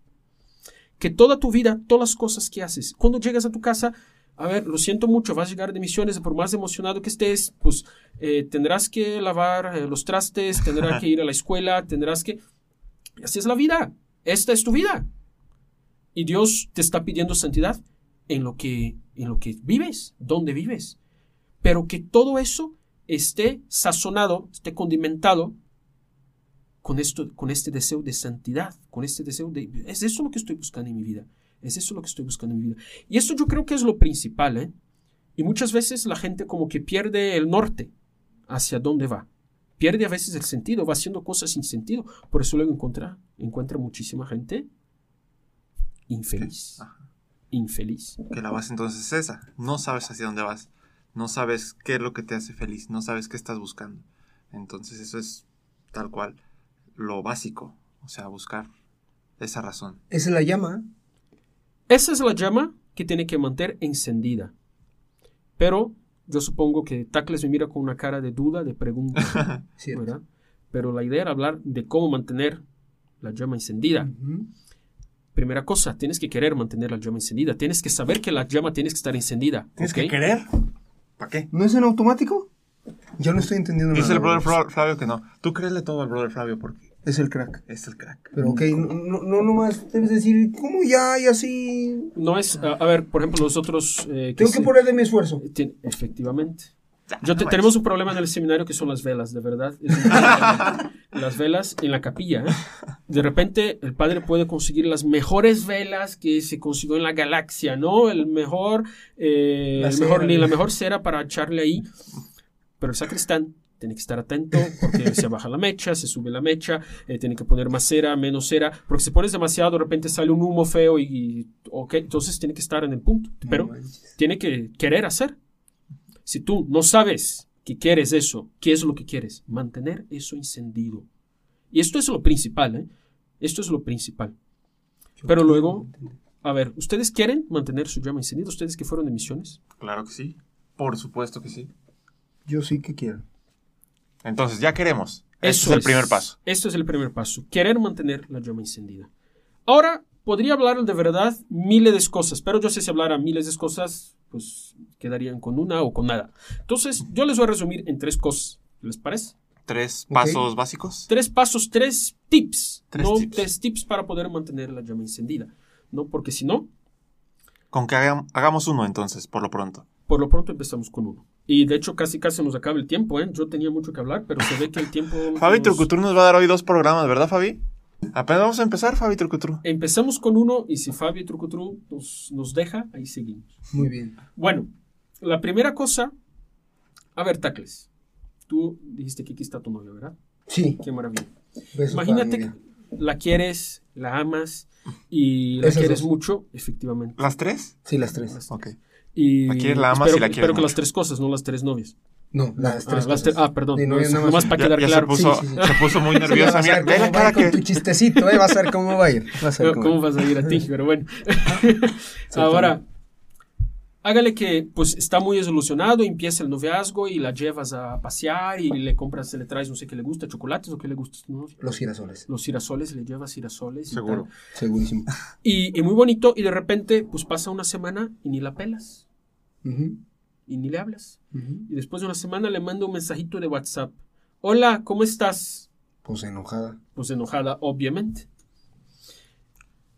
Que toda tu vida, todas las cosas que haces, cuando llegas a tu casa, a ver, lo siento mucho, vas a llegar de misiones, por más emocionado que estés, pues eh, tendrás que lavar eh, los trastes, tendrás que ir a la escuela, tendrás que... Así es la vida, esta es tu vida. Y Dios te está pidiendo santidad en lo que, en lo que vives, donde vives. Pero que todo eso esté sazonado, esté condimentado con, esto, con este deseo de santidad, con este deseo de... Es eso lo que estoy buscando en mi vida. Es eso lo que estoy buscando en mi vida. Y esto yo creo que es lo principal, ¿eh? Y muchas veces la gente como que pierde el norte hacia dónde va. Pierde a veces el sentido, va haciendo cosas sin sentido. Por eso luego encuentra, encuentra muchísima gente infeliz. Infeliz. Que la base entonces es esa. No sabes hacia dónde vas. No sabes qué es lo que te hace feliz. No sabes qué estás buscando. Entonces eso es tal cual lo básico. O sea, buscar esa razón. Esa es la llama. Esa es la llama que tiene que mantener encendida. Pero yo supongo que Tacles me mira con una cara de duda, de pregunta. ¿verdad? Pero la idea era hablar de cómo mantener la llama encendida. Primera cosa, tienes que querer mantener la llama encendida. Tienes que saber que la llama tiene que estar encendida. Tienes que querer. ¿Para qué? ¿No es en automático? Yo no estoy entendiendo Dice el brother bro. Fla- Flavio que no. Tú créele todo al brother Flavio porque Es el crack. es el crack. Pero ok, no, no, no nomás debes decir, ¿cómo ya y así? No es, a, a ver, por ejemplo, nosotros... eh, Tengo que se- poner de mi esfuerzo. Tien- efectivamente. Ya, Yo te- no tenemos un problema en el seminario que son las velas, de verdad. Es un. Las velas en la capilla. ¿eh? De repente el padre puede conseguir las mejores velas que se consiguió en la galaxia, ¿no? El mejor, eh, La el mejor cera, la mejor cera para echarle ahí. Pero el sacristán tiene que estar atento porque se baja la mecha, se sube la mecha, eh, tiene que poner más cera, menos cera, porque si pones demasiado de repente sale un humo feo y, y- ok, entonces tiene que estar en el punto. Pero tiene que querer hacer. Si tú no sabes que quieres eso, ¿qué es lo que quieres? Mantener eso encendido. Y esto es lo principal, ¿eh? Esto es lo principal. Pero luego, a ver, ¿ustedes quieren mantener su llama encendida? ¿Ustedes que fueron de misiones? Claro que sí. Por supuesto que sí. Yo sí que quiero. Entonces, ya queremos. Eso es el primer paso. Esto es el primer paso. Querer mantener la llama encendida. Ahora, podría hablar de verdad miles de cosas, pero yo sé si hablara miles de cosas, pues quedarían con una o con nada. Entonces, yo les voy a resumir en tres cosas. ¿Les parece? Tres pasos básicos. tres pasos, tres tips, Tres ¿no? tips. Tres tips para poder mantener la llama encendida, ¿no? Porque si no, Con que hagam- hagamos uno entonces, por lo pronto. por lo pronto empezamos con uno. Y de hecho casi casi nos acaba el tiempo, ¿eh? Yo tenía mucho que hablar, pero se ve que el tiempo... Fabi nos- Trucutru nos va a dar hoy dos programas, ¿verdad, Fabi? Apenas vamos a empezar, Fabi Trucutru. Empezamos con uno y si Fabio Trucutru nos, nos deja, ahí seguimos. Muy bien. Bueno, la primera cosa... A ver, Tacles. Tú dijiste que aquí está tu novia, ¿verdad? Sí. Qué maravilla. besos Imagínate que la quieres, la amas y la Esas quieres dos. mucho, efectivamente. ¿Las tres? Sí, las tres. Ok. Y ¿A quién la amas espero, y la quieres espero que mucho? las tres cosas, no las tres novias. No, las Ah, tres. las cosas. tre- ah, perdón. No, no, yo es- nada más- nomás para Ya, quedar ya claro. se, puso, Sí, sí, sí. se puso muy nerviosa. Mira, ve la va cara con que... tu chistecito, ¿eh? Vas a ver cómo va a ir. Vas a ver ¿Cómo cómo va a ir. vas a ir a ti? Pero bueno. Ahora, hágale que pues está muy desilusionado, empieza el noviazgo y la llevas a pasear y le compras, le traes no sé qué le gusta, chocolates o qué le gusta. ¿no? Los girasoles. Los girasoles, le llevas girasoles. y Seguro. tal. Segurísimo. Y, y muy bonito y de repente pues pasa una semana y ni la pelas Ujú, y ni le hablas. Y después de una semana le manda un mensajito de WhatsApp. Hola, ¿cómo estás? Pues enojada. pues enojada, obviamente.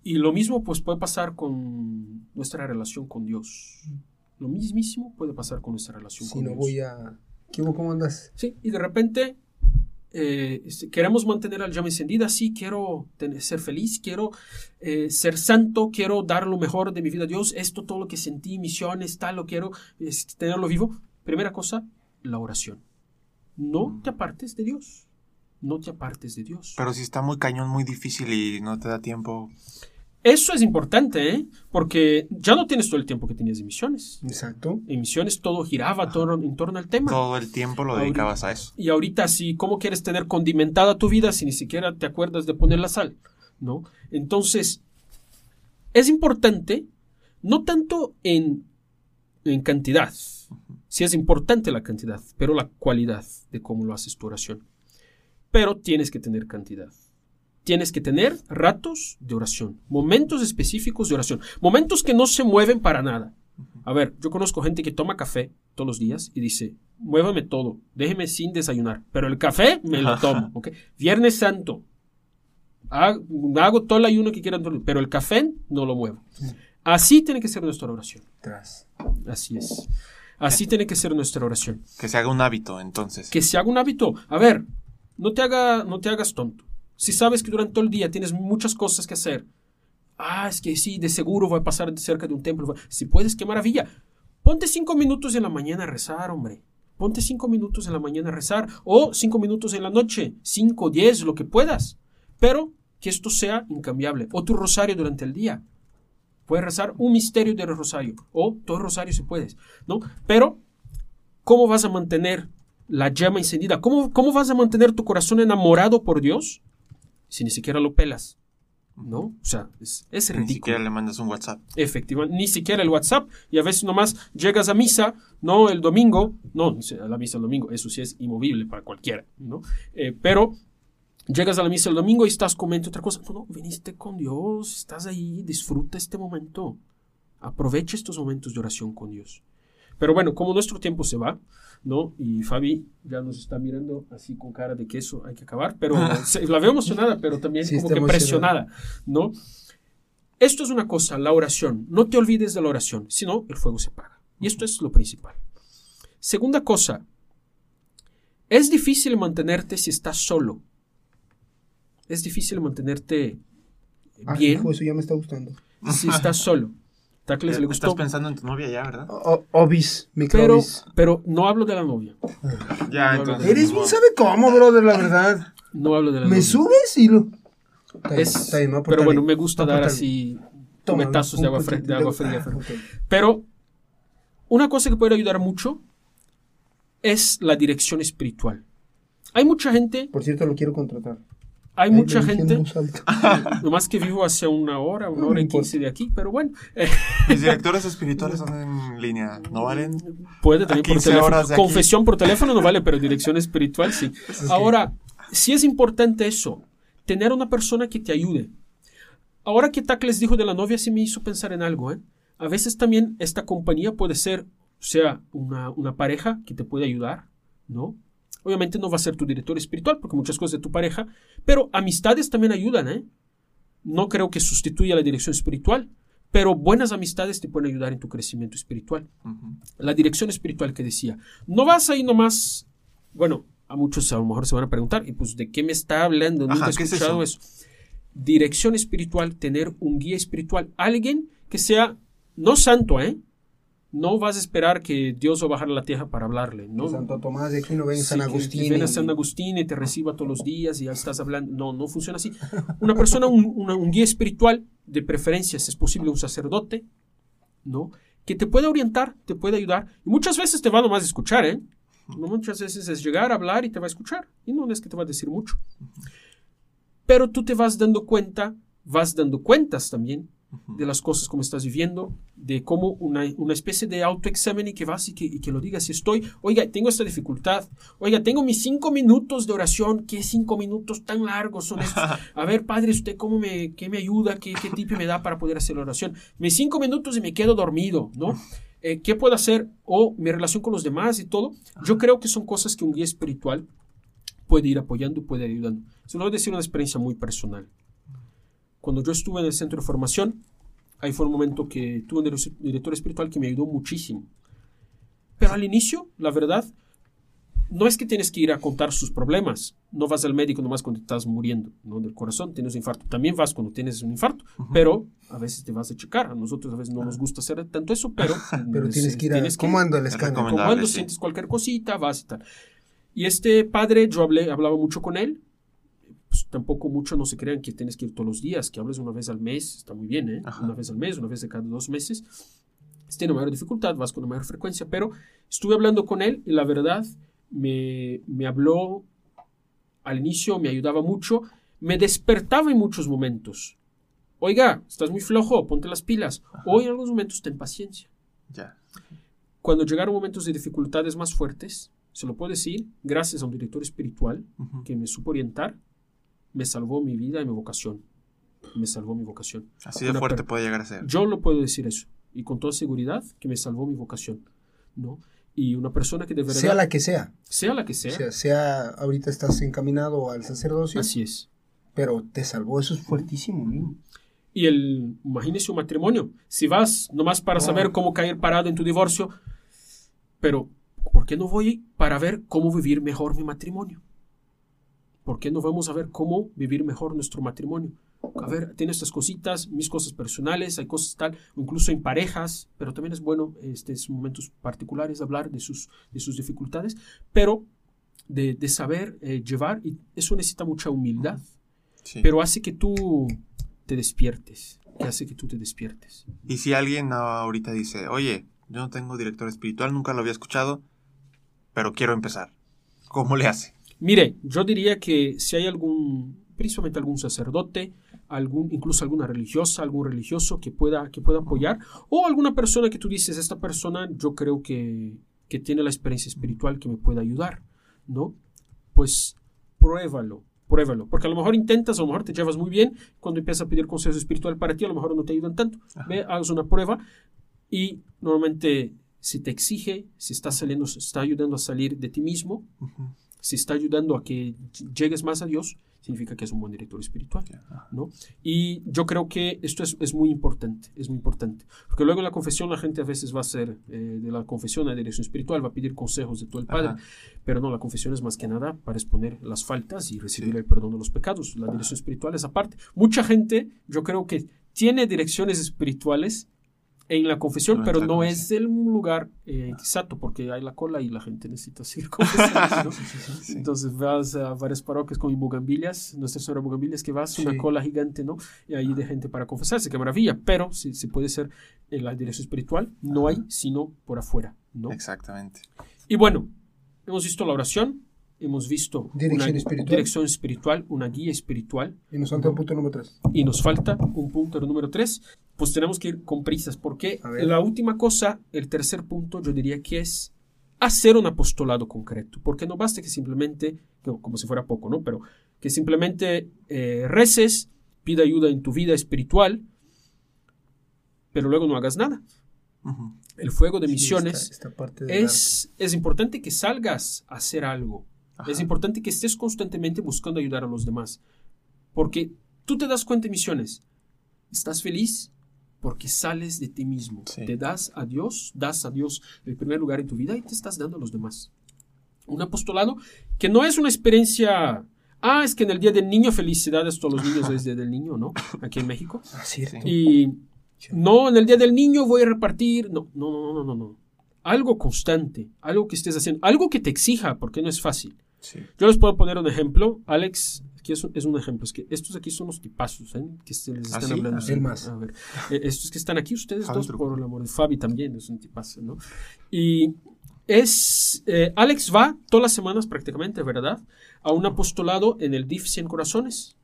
Y lo mismo pues puede pasar con nuestra relación con Dios. Lo mismísimo puede pasar con nuestra relación Si con no Dios. voy a... ¿Qué hubo? ¿Cómo andas? Sí, y de repente eh, queremos mantener la llama encendida, sí, quiero tener- ser feliz, quiero eh, ser santo, quiero dar lo mejor de mi vida a Dios, esto, todo lo que sentí, misiones, tal, lo quiero es, tenerlo vivo. Primera cosa, la oración. No te apartes de Dios. No te apartes de Dios. Pero si está muy cañón, muy difícil y no te da tiempo. Eso es importante, ¿eh? Porque ya no tienes todo el tiempo que tenías de misiones. Exacto. En misiones todo giraba todo en torno al tema. Todo el tiempo lo Ahorita- dedicabas a eso. Y ahorita, si, ¿cómo quieres tener condimentada tu vida si ni siquiera te acuerdas de poner la sal? ¿No? Entonces, es importante, no tanto en, en cantidad, sí es importante la cantidad, pero la cualidad de cómo lo haces tu oración. Pero tienes que tener cantidad. Tienes que tener ratos de oración, momentos específicos de oración, momentos que no se mueven para nada. A ver, yo conozco gente que toma café todos los días y dice, muévame todo, déjeme sin desayunar, pero el café me lo tomo, ¿ok? Viernes Santo, hago, todo el ayuno que quieran, pero el café no lo muevo. Así tiene que ser nuestra oración. Así es. Así tiene que ser nuestra oración. Que se haga un hábito, entonces. Que se haga un hábito. A ver, no te, haga, no te hagas tonto. Si sabes que durante todo el día tienes muchas cosas que hacer, ah, es que sí, de seguro voy a pasar cerca de un templo. Si puedes, qué maravilla. Ponte cinco minutos en la mañana a rezar, hombre. Ponte cinco minutos en la mañana a rezar o cinco minutos en la noche, cinco, diez, lo que puedas. Pero que esto sea incambiable. O tu rosario durante el día. Puedes rezar un misterio del rosario o todo el rosario si puedes, ¿no? Pero, ¿cómo vas a mantener la llama encendida? ¿Cómo, cómo vas a mantener tu corazón enamorado por Dios si ni siquiera lo pelas? ¿no? O sea, es, es ridículo. Ni siquiera le mandas un WhatsApp. Efectivamente, ni siquiera el WhatsApp. Y a veces nomás llegas a misa, ¿no? El domingo, no, a la misa el domingo, eso sí es inmovible para cualquiera, ¿no? Eh, pero llegas a la misa el domingo y estás comiendo otra cosa. No, no, viniste con Dios, estás ahí, disfruta este momento. Aprovecha estos momentos de oración con Dios. Pero bueno, como nuestro tiempo se va, ¿no? Y Fabi ya nos está mirando así con cara de que eso hay que acabar, pero la veo emocionada, pero también como que presionada, ¿no? Esto es una cosa, la oración. No te olvides de la oración, si no, el fuego se apaga. Y esto es lo principal. Segunda cosa, es difícil mantenerte si estás solo. Es difícil mantenerte ah, bien. eso ya me está gustando. Si estás solo. Tacles le gustó. Estás pensando en tu novia ya, ¿verdad? obis, pero, pero no hablo de la novia. ya, entonces. Eres bien sabe cómo, brother, la verdad. No hablo de la novia. Me subes y lo. Es, pero bueno, me gusta dar así metazos de agua, de agua fría. Pero una cosa que puede ayudar mucho es la dirección espiritual. Hay mucha gente. Por cierto, lo quiero contratar. Hay mucha gente, nomás que vivo hace una hora, una hora y quince de aquí, pero bueno. Mis directores espirituales son en línea, ¿no valen? Puede también por teléfono. Confesión por teléfono no vale, pero dirección espiritual sí. Ahora, sí es importante eso, tener una persona que te ayude. Ahora que les dijo de la novia, sí me hizo pensar en algo, ¿eh? A veces también esta compañía puede ser, o sea, una, una pareja que te puede ayudar, ¿no? Obviamente no va a ser tu director espiritual, porque muchas cosas de tu pareja, pero amistades también ayudan, ¿eh? No creo que sustituya la dirección espiritual, pero buenas amistades te pueden ayudar en tu crecimiento espiritual. La dirección espiritual que decía, no vas ahí nomás, bueno, a muchos a lo mejor se van a preguntar, ¿y pues de qué me está hablando? Nunca he escuchado eso? Dirección espiritual, tener un guía espiritual, alguien que sea no santo, ¿eh? No vas a esperar que Dios va a bajar a la tierra para hablarle, ¿no? Santo Tomás de Aquino ven San Agustín. Que, a San Agustín y te reciba todos los días y ya estás hablando. No, no funciona así. Una persona, un, guía espiritual, de preferencia, si es posible, un sacerdote, ¿no? Que te puede orientar, te puede ayudar. Y muchas veces te va nomás a escuchar, ¿eh? Muchas veces es llegar a hablar y te va a escuchar. Y no es que te va a decir mucho. Pero tú te vas dando cuenta, vas dando cuentas también de las cosas como estás viviendo, de cómo una, una especie de autoexamen y que vas y que, y que lo digas, si estoy, oiga, tengo esta dificultad, oiga, tengo mis cinco minutos de oración, ¿qué cinco minutos tan largos son estos? A ver, padre, ¿usted cómo me, qué me ayuda, qué, qué tip me da para poder hacer la oración? Mis cinco minutos y me quedo dormido, ¿no? Eh, ¿Qué puedo hacer? O mi relación con los demás y todo. Yo creo que son cosas que un guía espiritual puede ir apoyando, puede ir ayudando. Se lo voy a decir una experiencia muy personal. Cuando yo estuve en el centro de formación, ahí fue un momento que tuve un director espiritual que me ayudó muchísimo. Pero al inicio, la verdad, no es que tienes que ir a contar sus problemas. No vas al médico nomás cuando estás muriendo ¿no? del corazón, tienes un infarto. También vas cuando tienes un infarto, pero a veces te vas a checar. A nosotros a veces no nos gusta hacer tanto eso, pero, pero tienes que ir a... ¿Cómo anda el escándalo? Cuando sientes cualquier cosita, vas y tal. Y este padre, yo hablé, hablaba mucho con él tampoco mucho no se crean que tienes que ir todos los días, que hables una vez al mes, está muy bien, ¿eh? Una vez al mes, una vez de cada dos meses. Si tiene mayor dificultad, vas con una mayor frecuencia, pero estuve hablando con él y la verdad me, me habló al inicio, me ayudaba mucho, me despertaba en muchos momentos. oiga, estás muy flojo, ponte las pilas. O en algunos momentos ten paciencia. Ya. Cuando llegaron momentos de dificultades más fuertes, se lo puedo decir, gracias a un director espiritual que me supo orientar, me salvó mi vida y mi vocación. Me salvó mi vocación. Así de Una fuerte puede llegar a ser. Yo lo puedo decir eso. Y con toda seguridad que me salvó mi vocación. ¿no? Y una persona que de verdad, Sea la que sea. sea la que O sea, sea, sea, ahorita estás encaminado al sacerdocio, así es. pero te salvó. Eso es fuertísimo, amigo. Y el, imagínese un matrimonio. Si vas nomás para saber cómo caer parado en tu divorcio, pero ¿por qué no voy para ver cómo vivir mejor mi matrimonio? ¿Por qué no vamos a ver cómo vivir mejor nuestro matrimonio? A ver, tiene estas cositas, mis cosas personales, hay cosas tal, incluso en parejas, pero también es bueno este, en momentos particulares hablar de sus, de sus dificultades, pero de, de saber eh, llevar, y eso necesita mucha humildad, Sí. pero hace que tú te despiertes, que hace que tú te despiertes. Y si alguien ahorita dice, oye, yo no tengo director espiritual, nunca lo había escuchado, pero quiero empezar. ¿Cómo le hace? Mire, yo diría que si hay algún, principalmente algún sacerdote, algún, incluso alguna religiosa, algún religioso que pueda, que pueda apoyar, o alguna persona que tú dices, esta persona yo creo que, que tiene la experiencia espiritual que me pueda ayudar, ¿no? Pues pruébalo, pruébalo, porque a lo mejor intentas, a lo mejor te llevas muy bien, cuando empiezas a pedir consejo espiritual para ti, a lo mejor no te ayudan tanto. Ajá. Ve, hagas una prueba y normalmente si te exige, si está saliendo, está ayudando a salir de ti mismo, Ujú. Si está ayudando a que llegues más a Dios, significa que es un buen director espiritual. ¿no? Y yo creo que esto es, es muy importante, es muy importante. Porque luego en la confesión la gente a veces va a ser eh, de la confesión a la dirección espiritual, va a pedir consejos de todo el Padre, Ajá. pero no, la confesión es más que nada para exponer las faltas y recibir Sí. el perdón de los pecados. La dirección espiritual es aparte. Mucha gente, yo creo que tiene direcciones espirituales en la confesión, pero no con es el lugar eh, exacto, porque hay la cola y la gente necesita seguir confesando. ¿no? Sí. Entonces vas a varias parroquias como en Bugambilias, Nuestra Señora de Bugambilias, que vas, una cola gigante, ¿no? Y ahí de gente para confesarse, qué maravilla. Pero si, si puede ser en la dirección espiritual, no hay, sino por afuera, ¿no? Exactamente. Y bueno, hemos visto la oración, hemos visto Dirección una espiritual. dirección espiritual, una guía espiritual, Y nos falta el punto número 3. y nos falta un punto número tres, pues tenemos que ir con prisas, porque la última cosa, el tercer punto, yo diría que es hacer un apostolado concreto, porque no basta que simplemente, como si fuera poco, ¿no? Pero que simplemente eh, reces, pida ayuda en tu vida espiritual, pero luego no hagas nada. Ujú. El fuego de misiones Esta, de es, es importante que salgas a hacer algo. Ajá. Es importante que estés constantemente buscando ayudar a los demás. Porque tú te das cuenta en misiones. Estás feliz porque sales de ti mismo. Sí. Te das a Dios, das a Dios el primer lugar en tu vida y te estás dando a los demás. Un apostolado que no es una experiencia. Ah, es que en el Día del Niño, felicidades a todos los niños desde el Día del Niño, ¿no? Aquí en México. Ah, cierto. Y no, en el Día del Niño voy a repartir. No, no, no, no, no, no. Algo constante, algo que estés haciendo, algo que te exija, porque no es fácil. Sí. Yo les puedo poner un ejemplo. Alex, aquí es un, es un ejemplo. Es que estos aquí son los tipazos, ¿eh? Que se les ¿Ah, están sí? hablando. Ah, Sí, más. A ver, eh, estos que están aquí, ustedes Fabi dos, Truco. por el amor de Fabi también, es un tipazo, ¿no? Y es. eh, Alex va todas las semanas prácticamente, ¿verdad? A un apostolado en el DIF 100 Corazones.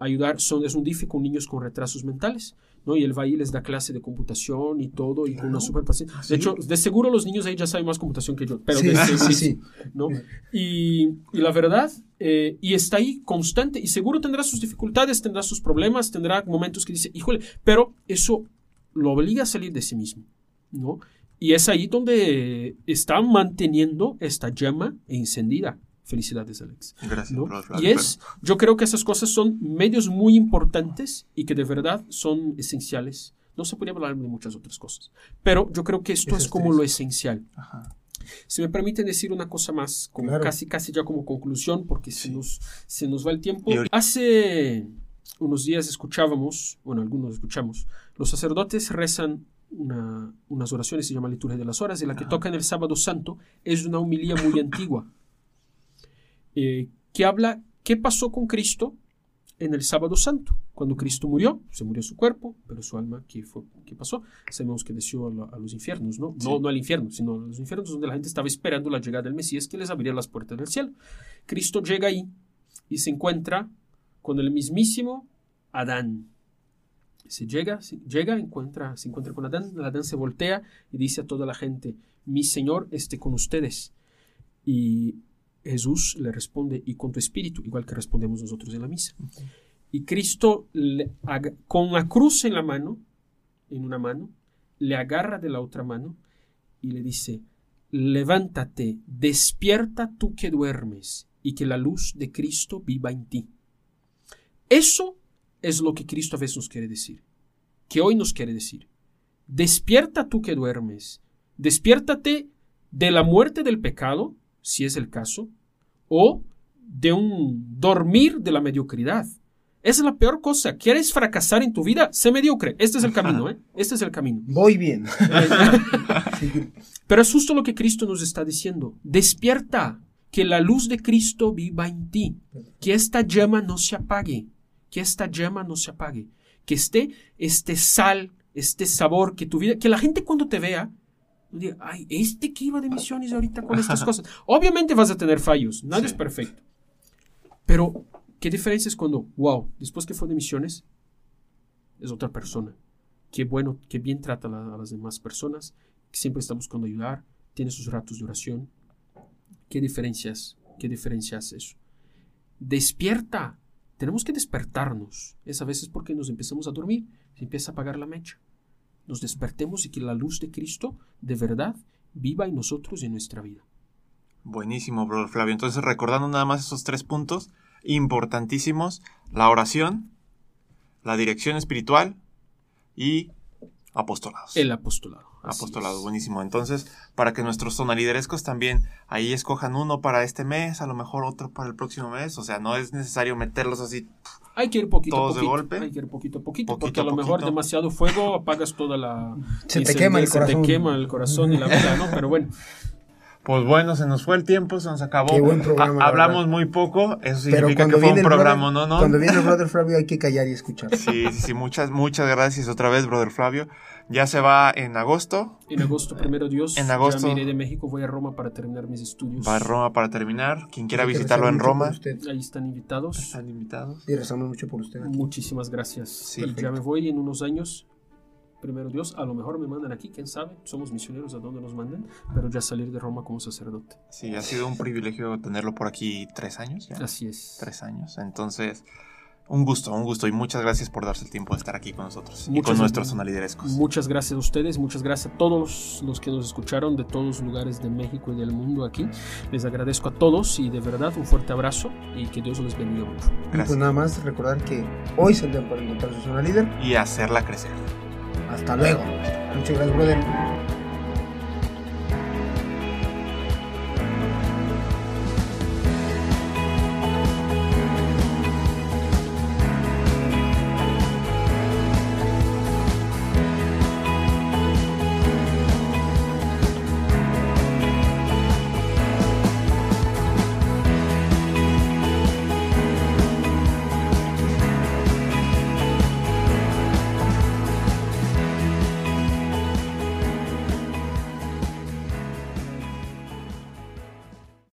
Ayudar, son, es un DIF con niños con retrasos mentales. ¿No? Y él va ahí, les da clase de computación y todo, y con una super paciencia. ¿Ah, De hecho, de seguro los niños ahí ya saben más computación que yo. Pero Sí, de sí, sí. ¿no? Y, y la verdad, eh, y está ahí constante, y seguro tendrá sus dificultades, tendrá sus problemas, tendrá momentos que dice, híjole, pero eso lo obliga a salir de sí mismo, ¿no? Y es ahí donde está manteniendo esta llama encendida. Felicidades, Alex. Gracias ¿no? por Y es, yo creo que esas cosas son medios muy importantes y que de verdad son esenciales. No se podría hablar de muchas otras cosas, pero yo creo que esto es como lo esencial. Ajá. Si me permiten decir una cosa más, como Claro. casi, casi ya como conclusión, porque se, Sí. nos, se nos va el tiempo. Hace unos días escuchábamos, bueno, algunos escuchamos, los sacerdotes rezan una- unas oraciones, se llama Liturgia de las Horas, y la que Ajá. toca en el Sábado Santo es una humilía muy antigua, eh, que habla qué pasó con Cristo en el Sábado Santo. Cuando Cristo murió, se murió su cuerpo, pero su alma, ¿qué, fue, qué pasó? Sabemos que descendió a, los infiernos, ¿no? Sí. ¿no? No al infierno, sino a los infiernos donde la gente estaba esperando la llegada del Mesías que les abriría las puertas del cielo. Cristo llega ahí y se encuentra con el mismísimo Adán. Se llega, se llega, encuentra, se encuentra con Adán, Adán se voltea y dice a toda la gente, mi Señor esté con ustedes. Y Jesús le responde, y con tu espíritu, igual que respondemos nosotros en la misa. Y Cristo, le con la cruz en la mano, en una mano, le agarra de la otra mano y le dice, levántate, despierta tú que duermes, y que la luz de Cristo viva en ti. Eso es lo que Cristo a veces nos quiere decir, que hoy nos quiere decir. Despierta tú que duermes, despiértate de la muerte del pecado, si es el caso, o de un dormir de la mediocridad. Esa es la peor cosa. ¿Quieres fracasar en tu vida? Sé mediocre. Este es el camino, ¿eh? Este es el camino. Voy bien. Pero es justo lo que Cristo nos está diciendo. Despierta, que la luz de Cristo viva en ti, que esta llama no se apague, que esta llama no se apague, que esté este sal, este sabor, que tu vida, que la gente cuando te vea, diga, ay, este que iba de misiones ahorita con estas cosas. Obviamente vas a tener fallos, nadie Sí. es perfecto. Pero, ¿qué diferencia es cuando, wow, después que fue de misiones, es otra persona? Qué bueno, qué bien trata a, la- a las demás personas, siempre está buscando ayudar, tiene sus ratos de oración. ¿Qué diferencias? ¿Qué diferencias eso? Despierta. Tenemos que despertarnos. Es a veces porque nos empezamos a dormir, se empieza a apagar la mecha. Nos despertemos y que la luz de Cristo de verdad viva en nosotros y en nuestra vida. Buenísimo, brother Flavio. Entonces, recordando nada más esos tres puntos importantísimos, la oración, la dirección espiritual y apostolados. El apostolado. Apostolado, es. buenísimo. Entonces, para que nuestros tonaliderescos también ahí escojan uno para este mes, a lo mejor otro para el próximo mes. O sea, no es necesario meterlos así. Hay que ir poquito a Todos de poquito. golpe. Hay que ir poquito a poquito, Poquito porque a lo mejor poquito. demasiado fuego apagas toda la. Se te quema el Se corazón. te quema el corazón y la vida, ¿no? Pero bueno. Pues bueno, se nos fue el tiempo, se nos acabó. Qué buen programa, Ha- la hablamos verdad. muy poco, eso significa que fue un programa, brother, ¿no? ¿no? Cuando viene el brother Flavio hay que callar y escuchar. Sí, sí, sí, muchas, muchas gracias otra vez, brother Flavio. Ya se va en agosto, En agosto, primero Dios. En agosto. Ya me iré de México, voy a Roma para terminar mis estudios. va a Roma para terminar. Quien quiera visitarlo en Roma, usted. Ahí están invitados. están invitados. Y rezamos mucho por usted. aquí. Muchísimas gracias. Sí, ya me voy en unos años. Primero Dios, a lo mejor me mandan aquí, quién sabe. Somos misioneros a donde nos manden, pero ya salir de Roma como sacerdote. Sí, ha sido un privilegio tenerlo por aquí tres años ya. Así es. Tres años. Entonces, un gusto, un gusto. Y muchas gracias por darse el tiempo de estar aquí con nosotros y con nuestros sonaliderescos. Muchas gracias a ustedes, muchas gracias a todos los que nos escucharon de todos los lugares de México y del mundo aquí. Les agradezco a todos y de verdad un fuerte abrazo y que Dios los bendiga mucho. Y pues Gracias. nada más recordar que hoy día para encontrar su zona líder. Y hacerla crecer. Hasta luego. Muchas gracias, brother.